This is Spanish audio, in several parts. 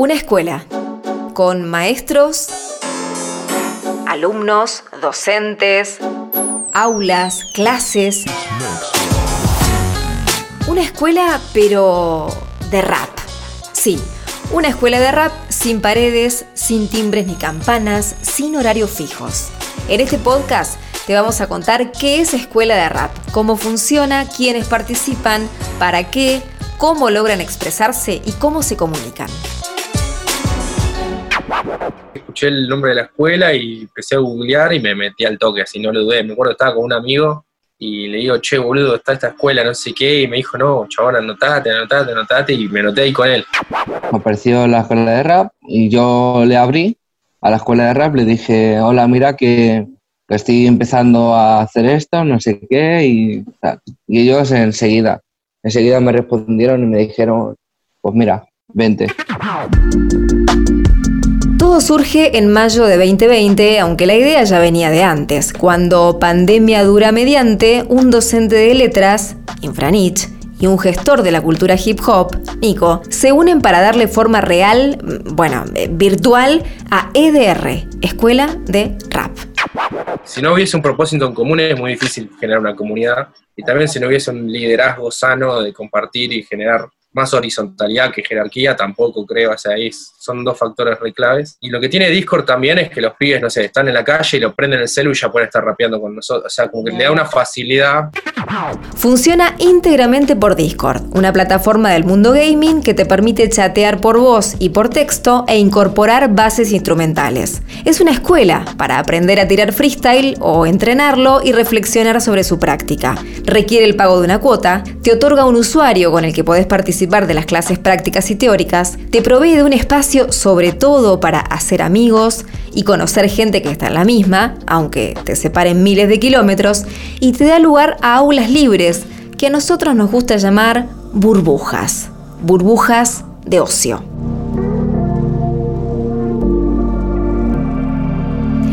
Una escuela con maestros, alumnos, docentes, aulas, clases. Una escuela pero de rap. Sí, una escuela de rap sin paredes, sin timbres ni campanas, sin horarios fijos. En este podcast te vamos a contar qué es escuela de rap, cómo funciona, quiénes participan, para qué, cómo logran expresarse y cómo se comunican. Escuché el nombre de la escuela y empecé a googlear y me metí al toque, así no lo dudé. Me acuerdo que estaba con un amigo y le digo, che, boludo, está esta escuela, no sé qué, y me dijo, no, chabón, anotate, anotate, anotate, y me anoté ahí con él. Me apareció la escuela de rap y yo le abrí a la escuela de rap, le dije, hola, mira que estoy empezando a hacer esto, no sé qué, y, y ellos enseguida, enseguida me respondieron y me dijeron, pues mira, vente. Todo surge en mayo de 2020, aunque la idea ya venía de antes, cuando pandemia dura mediante, un docente de letras, Infranich, y un gestor de la cultura hip hop, Nico, se unen para darle forma real, bueno, eh, virtual, a EDR, Escuela de Rap. Si no hubiese un propósito en común es muy difícil generar una comunidad y también si no hubiese un liderazgo sano de compartir y generar más horizontalidad que jerarquía, tampoco creo, o sea, ahí son dos factores re claves. Y lo que tiene Discord también es que los pibes, no sé, están en la calle y lo prenden el celu y ya pueden estar rapeando con nosotros, o sea, como que le da una facilidad. Funciona íntegramente por Discord, una plataforma del mundo gaming que te permite chatear por voz y por texto e incorporar bases instrumentales. Es una escuela para aprender a tirar freestyle o entrenarlo y reflexionar sobre su práctica. Requiere el pago de una cuota, te otorga un usuario con el que podés participar de las clases prácticas y teóricas, te provee de un espacio sobre todo para hacer amigos y conocer gente que está en la misma, aunque te separen miles de kilómetros, y te da lugar a aulas libres, que a nosotros nos gusta llamar burbujas, burbujas de ocio.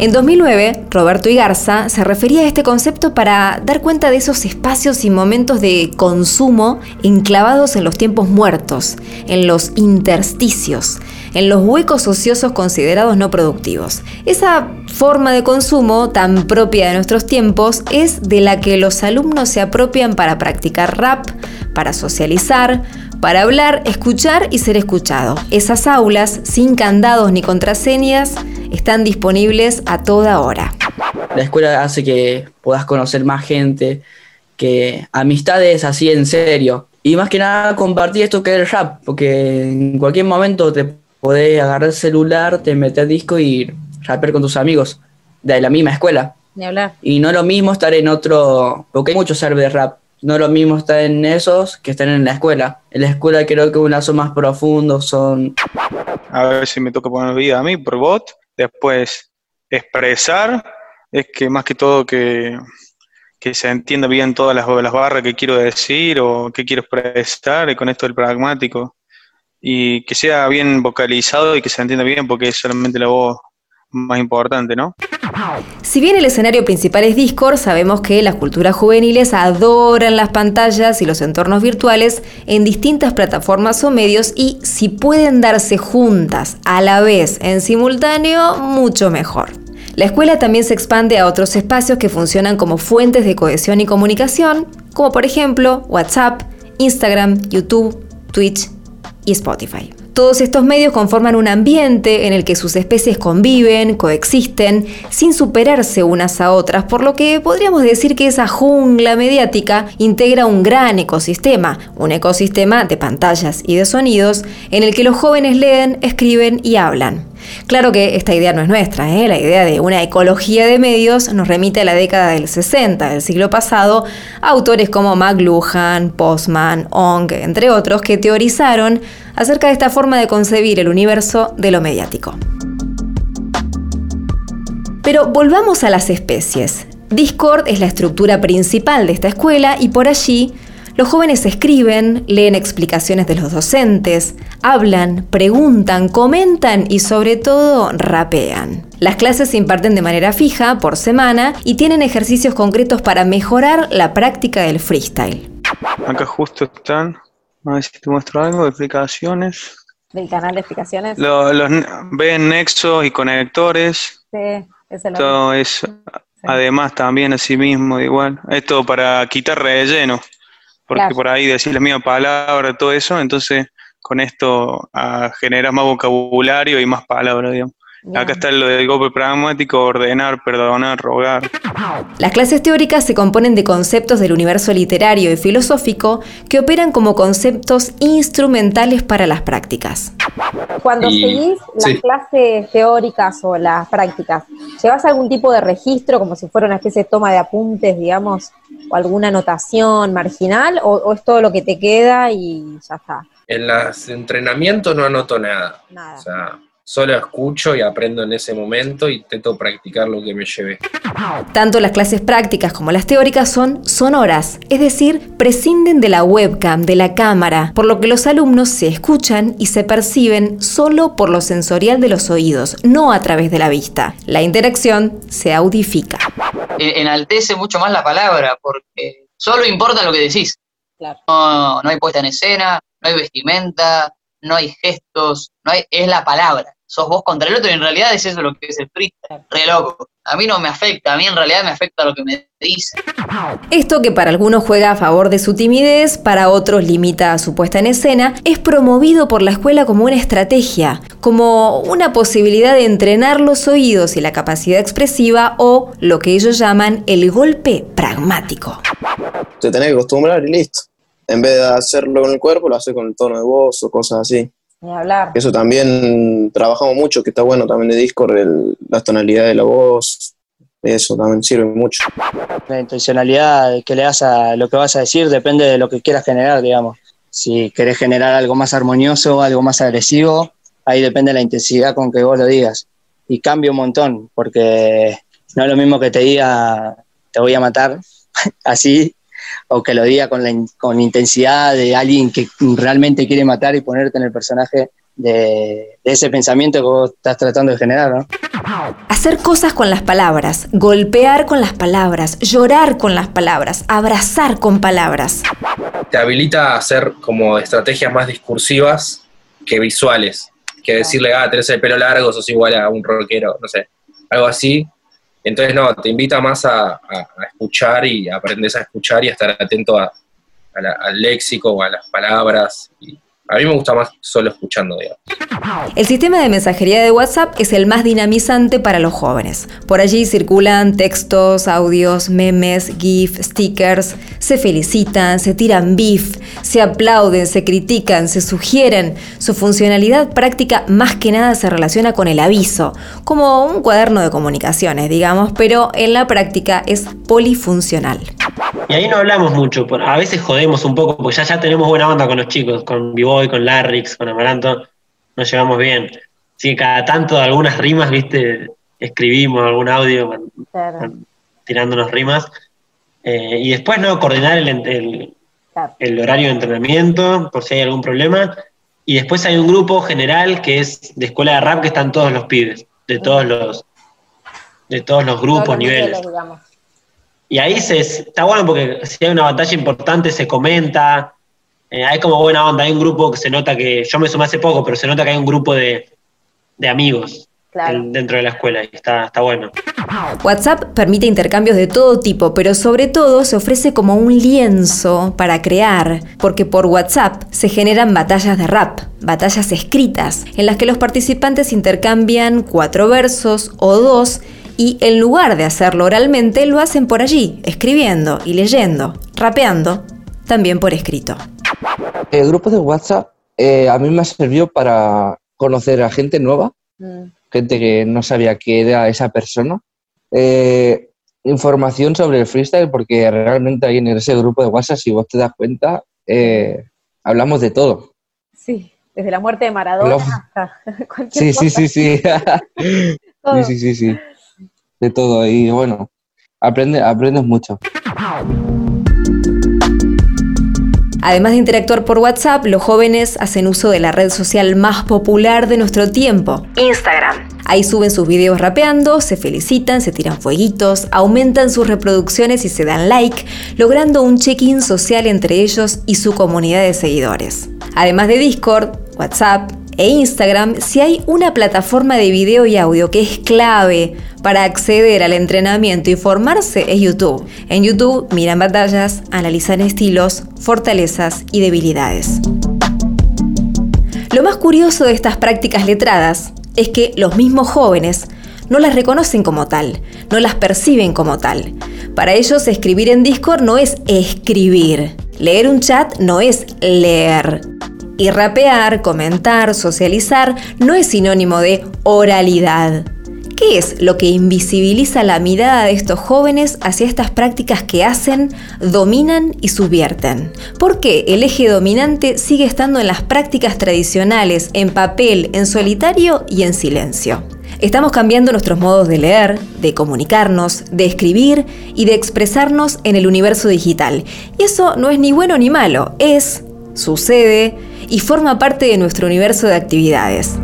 En 2009, Roberto Igarza se refería a este concepto para dar cuenta de esos espacios y momentos de consumo enclavados en los tiempos muertos, en los intersticios, en los huecos ociosos considerados no productivos. Esa forma de consumo tan propia de nuestros tiempos es de la que los alumnos se apropian para practicar rap, para socializar, para hablar, escuchar y ser escuchado. Esas aulas, sin candados ni contraseñas, están disponibles a toda hora. La escuela hace que puedas conocer más gente, que amistades así en serio. Y más que nada compartir esto que es el rap, porque en cualquier momento te podés agarrar el celular, te metes disco y raper con tus amigos de la misma escuela. Ni hablar. Y no es lo mismo estar en otro, porque hay muchos servers de rap. No es lo mismo estar en esos que estar en la escuela. En la escuela creo que unas son más profundos, son... A ver si me toca poner vida a mí por bot Después, expresar es que más que todo que, se entienda bien todas las, las barras que quiero decir o que quiero expresar y con esto del pragmático. Y que sea bien vocalizado y que se entienda bien porque es solamente la voz más importante, ¿no? Si bien el escenario principal es Discord, sabemos que las culturas juveniles adoran las pantallas y los entornos virtuales en distintas plataformas o medios y si pueden darse juntas a la vez en simultáneo, mucho mejor. La escuela también se expande a otros espacios que funcionan como fuentes de cohesión y comunicación, como por ejemplo WhatsApp, Instagram, YouTube, Twitch y Spotify. Todos estos medios conforman un ambiente en el que sus especies conviven, coexisten, sin superarse unas a otras, por lo que podríamos decir que esa jungla mediática integra un gran ecosistema, un ecosistema de pantallas y de sonidos en el que los jóvenes leen, escriben y hablan. Claro que esta idea no es nuestra, ¿eh? la idea de una ecología de medios nos remite a la década del 60 del siglo pasado, a autores como McLuhan, Postman, Ong, entre otros, que teorizaron acerca de esta forma de concebir el universo de lo mediático. Pero volvamos a las especies. Discord es la estructura principal de esta escuela y por allí los jóvenes escriben, leen explicaciones de los docentes, hablan, preguntan, comentan y sobre todo rapean. Las clases se imparten de manera fija, por semana, y tienen ejercicios concretos para mejorar la práctica del freestyle. Acá justo están, a ver si te muestro algo, explicaciones. del canal de explicaciones. Lo- los, ven nexos y conectores, Sí, ese lo todo eso. Además también así mismo igual. Esto para quitar relleno, porque Claro. por ahí decir la misma palabra, todo eso, entonces con esto ah, generas más vocabulario y más palabras, digamos. Bien. Acá está lo del golpe pragmático, ordenar, perdonar, rogar. Las clases teóricas se componen de conceptos del universo literario y filosófico que operan como conceptos instrumentales para las prácticas. Cuando Y- seguís las sí. clases teóricas o las prácticas, ¿llevas algún tipo de registro, como si fuera una especie de toma de apuntes, digamos, o alguna anotación marginal, o, o es todo lo que te queda y ya está? En los entrenamientos no anoto nada. Nada. O sea, solo escucho y aprendo en ese momento y intento practicar lo que me llevé. Tanto las clases prácticas como las teóricas son sonoras, es decir, prescinden de la webcam, de la cámara, por lo que los alumnos se escuchan y se perciben solo por lo sensorial de los oídos, no a través de la vista. La interacción se audifica. eh, enaltece mucho más la palabra, porque solo importa lo que decís. Claro. No, no hay puesta en escena, no hay vestimenta, no hay gestos, no hay, es la palabra. Sos vos contra el otro y en realidad es eso lo que es el freestyle. Re loco. A mí no me afecta, a mí en realidad me afecta lo que me dicen. Esto que para algunos juega a favor de su timidez, para otros limita su puesta en escena, es promovido por la escuela como una estrategia, como una posibilidad de entrenar los oídos y la capacidad expresiva o lo que ellos llaman el golpe pragmático. Te tenés que acostumbrar y listo. En vez de hacerlo con el cuerpo, lo haces con el tono de voz o cosas así. Ni hablar. Eso también trabajamos mucho, que está bueno también de Discord, el- las tonalidades de la voz. Eso también sirve mucho. La intencionalidad que le das a lo que vas a decir depende de lo que quieras generar, digamos. Si querés generar algo más armonioso, algo más agresivo, ahí depende de la intensidad con que vos lo digas. Y cambia un montón, porque no es lo mismo que te diga te voy a matar, así, o que lo diga con, la in- con intensidad de alguien que realmente quiere matar y ponerte en el personaje de, de ese pensamiento que vos estás tratando de generar, ¿no? Hacer cosas con las palabras, golpear con las palabras, llorar con las palabras, abrazar con palabras. Te habilita a hacer como estrategias más discursivas que visuales. Que decirle, ah, tenés el pelo largo, sos igual a un rockero, no sé, algo así. Entonces, no, te invita más a, escuchar y aprendes a escuchar y a estar atento a la- al léxico o a las palabras. Y a mí me gusta más solo escuchando, digamos. El sistema de mensajería de WhatsApp es el más dinamizante para los jóvenes. Por allí circulan textos, audios, memes, GIF, stickers, se felicitan, se tiran beef, se aplauden, se critican, se sugieren. Su funcionalidad práctica más que nada se relaciona con el aviso, como un cuaderno de comunicaciones, digamos, pero en la práctica es polifuncional. Y ahí no hablamos mucho, a veces jodemos un poco, porque ya, ya tenemos buena onda con los chicos, con B-Boy, con Larrix, con Amaranto, nos llevamos bien. Así que cada tanto algunas rimas, viste, escribimos algún audio Claro. tirándonos rimas. Eh, y después no, coordinar el, el- Claro. el horario de entrenamiento, por si hay algún problema. Y después hay un grupo general que es de escuela de rap que están todos los pibes, de todos los, de todos los grupos, Todos los niveles. Y ahí se, está bueno porque si hay una batalla importante se comenta, eh, hay como buena onda, hay un grupo que se nota que, yo me sumé hace poco, pero se nota que hay un grupo de, de amigos Claro. dentro de la escuela y está, está bueno. WhatsApp permite intercambios de todo tipo, pero sobre todo se ofrece como un lienzo para crear, porque por WhatsApp se generan batallas de rap, batallas escritas, en las que los participantes intercambian cuatro versos o dos y en lugar de hacerlo oralmente lo hacen por allí, escribiendo y leyendo, rapeando, también por escrito. El grupo de WhatsApp eh, a mí me sirvió para conocer a gente nueva, Mm. gente que no sabía que era esa persona. Eh, información sobre el freestyle, porque realmente ahí en ese grupo de WhatsApp, si vos te das cuenta, eh, hablamos de todo. Sí, desde la muerte de Maradona hasta cualquier Sí, sí, cosa. sí, sí. Todo. sí, sí, sí, sí. De todo. Y bueno, aprende, aprendes mucho. Además de interactuar por WhatsApp, los jóvenes hacen uso de la red social más popular de nuestro tiempo, Instagram. Ahí suben sus videos rapeando, se felicitan, se tiran fueguitos, aumentan sus reproducciones y se dan like, logrando un check-in social entre ellos y su comunidad de seguidores. Además de Discord, WhatsApp e Instagram, si hay una plataforma de video y audio que es clave para acceder al entrenamiento y formarse, es YouTube. En YouTube miran batallas, analizan estilos, fortalezas y debilidades. Lo más curioso de estas prácticas letradas es que los mismos jóvenes no las reconocen como tal, no las perciben como tal. Para ellos escribir en Discord no es escribir, leer un chat no es leer. Y rapear, comentar, socializar no es sinónimo de oralidad. ¿Qué es lo que invisibiliza la mirada de estos jóvenes hacia estas prácticas que hacen, dominan y subvierten? ¿Por qué el eje dominante sigue estando en las prácticas tradicionales, en papel, en solitario y en silencio? Estamos cambiando nuestros modos de leer, de comunicarnos, de escribir y de expresarnos en el universo digital. Y eso no es ni bueno ni malo, es, sucede y forma parte de nuestro universo de actividades.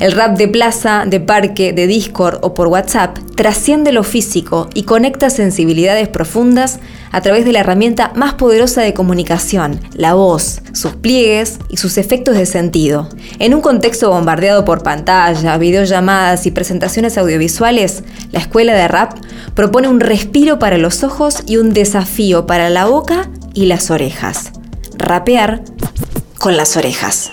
El rap de plaza, de parque, de Discord o por WhatsApp trasciende lo físico y conecta sensibilidades profundas a través de la herramienta más poderosa de comunicación, la voz, sus pliegues y sus efectos de sentido. En un contexto bombardeado por pantalla, videollamadas y presentaciones audiovisuales, la escuela de rap propone un respiro para los ojos y un desafío para la boca y las orejas. Rapear con las orejas.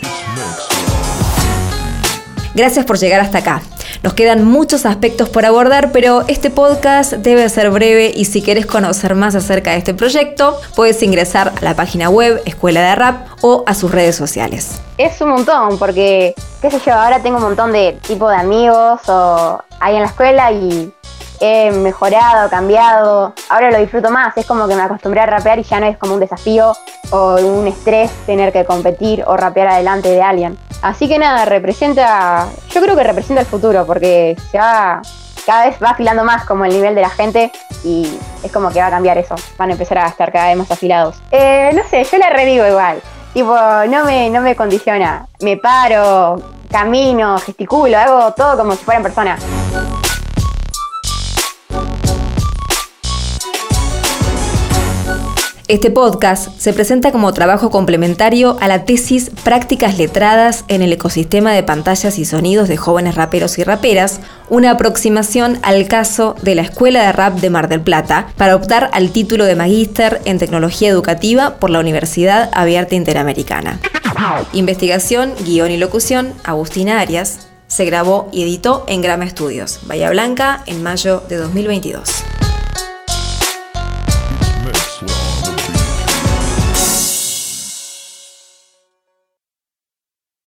Gracias por llegar hasta acá. Nos quedan muchos aspectos por abordar, pero este podcast debe ser breve y si querés conocer más acerca de este proyecto, puedes ingresar a la página web Escuela de Rap o a sus redes sociales. Es un montón, porque, qué sé yo, ahora tengo un montón de tipo de amigos o ahí en la escuela y he mejorado, cambiado. Ahora lo disfruto más, es como que me acostumbré a rapear y ya no es como un desafío o un estrés tener que competir o rapear adelante de alguien. Así que nada, representa, yo creo que representa el futuro porque se va, cada vez va afilando más como el nivel de la gente y es como que va a cambiar eso, van a empezar a estar cada vez más afilados. Eh, no sé, yo la redigo igual, tipo, no me, no me condiciona, me paro, camino, gesticulo, hago todo como si fuera en persona. Este podcast se presenta como trabajo complementario a la tesis Prácticas letradas en el ecosistema de pantallas y sonidos de jóvenes raperos y raperas, una aproximación al caso de la Escuela de Rap de Mar del Plata para optar al título de magíster en tecnología educativa por la Universidad Abierta Interamericana. Investigación, guion y locución, Agustina Arias. Se grabó y editó en Grama Estudios, Bahía Blanca, en mayo de 2022.